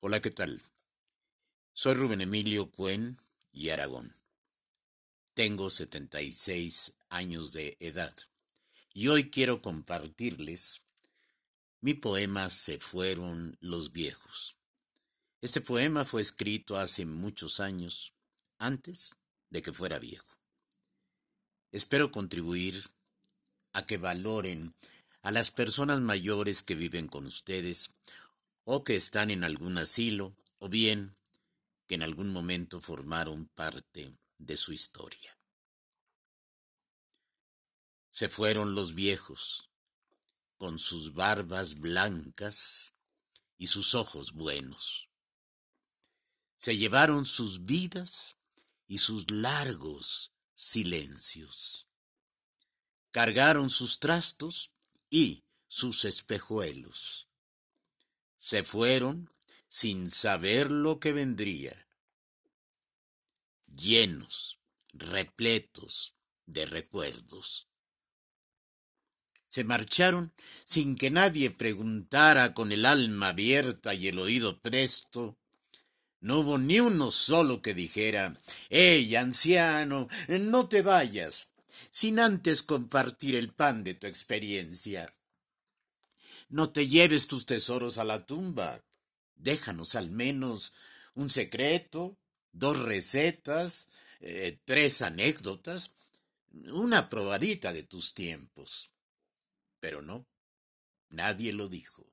Hola, ¿qué tal? Soy Rubén Emilio Cuen y Aragón. Tengo 76 años de edad y hoy quiero compartirles mi poema Se fueron los viejos. Este poema fue escrito hace muchos años, antes de que fuera viejo. Espero contribuir a que valoren a las personas mayores que viven con ustedes o que están en algún asilo, o bien que en algún momento formaron parte de su historia. Se fueron los viejos, con sus barbas blancas y sus ojos buenos. Se llevaron sus vidas y sus largos silencios. Cargaron sus trastos y sus espejuelos se fueron sin saber lo que vendría, llenos, repletos de recuerdos. Se marcharon sin que nadie preguntara con el alma abierta y el oído presto. No hubo ni uno solo que dijera, ¡Ey, anciano, no te vayas! sin antes compartir el pan de tu experiencia. No te lleves tus tesoros a la tumba. Déjanos al menos un secreto, dos recetas, eh, tres anécdotas, una probadita de tus tiempos. Pero no, nadie lo dijo.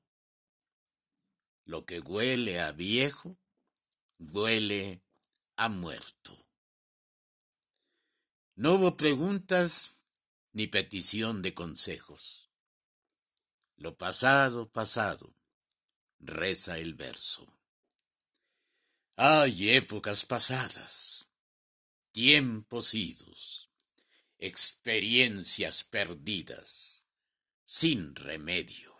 Lo que huele a viejo, huele a muerto. No hubo preguntas ni petición de consejos. Lo pasado, pasado, reza el verso. Hay épocas pasadas, tiempos idos, experiencias perdidas, sin remedio.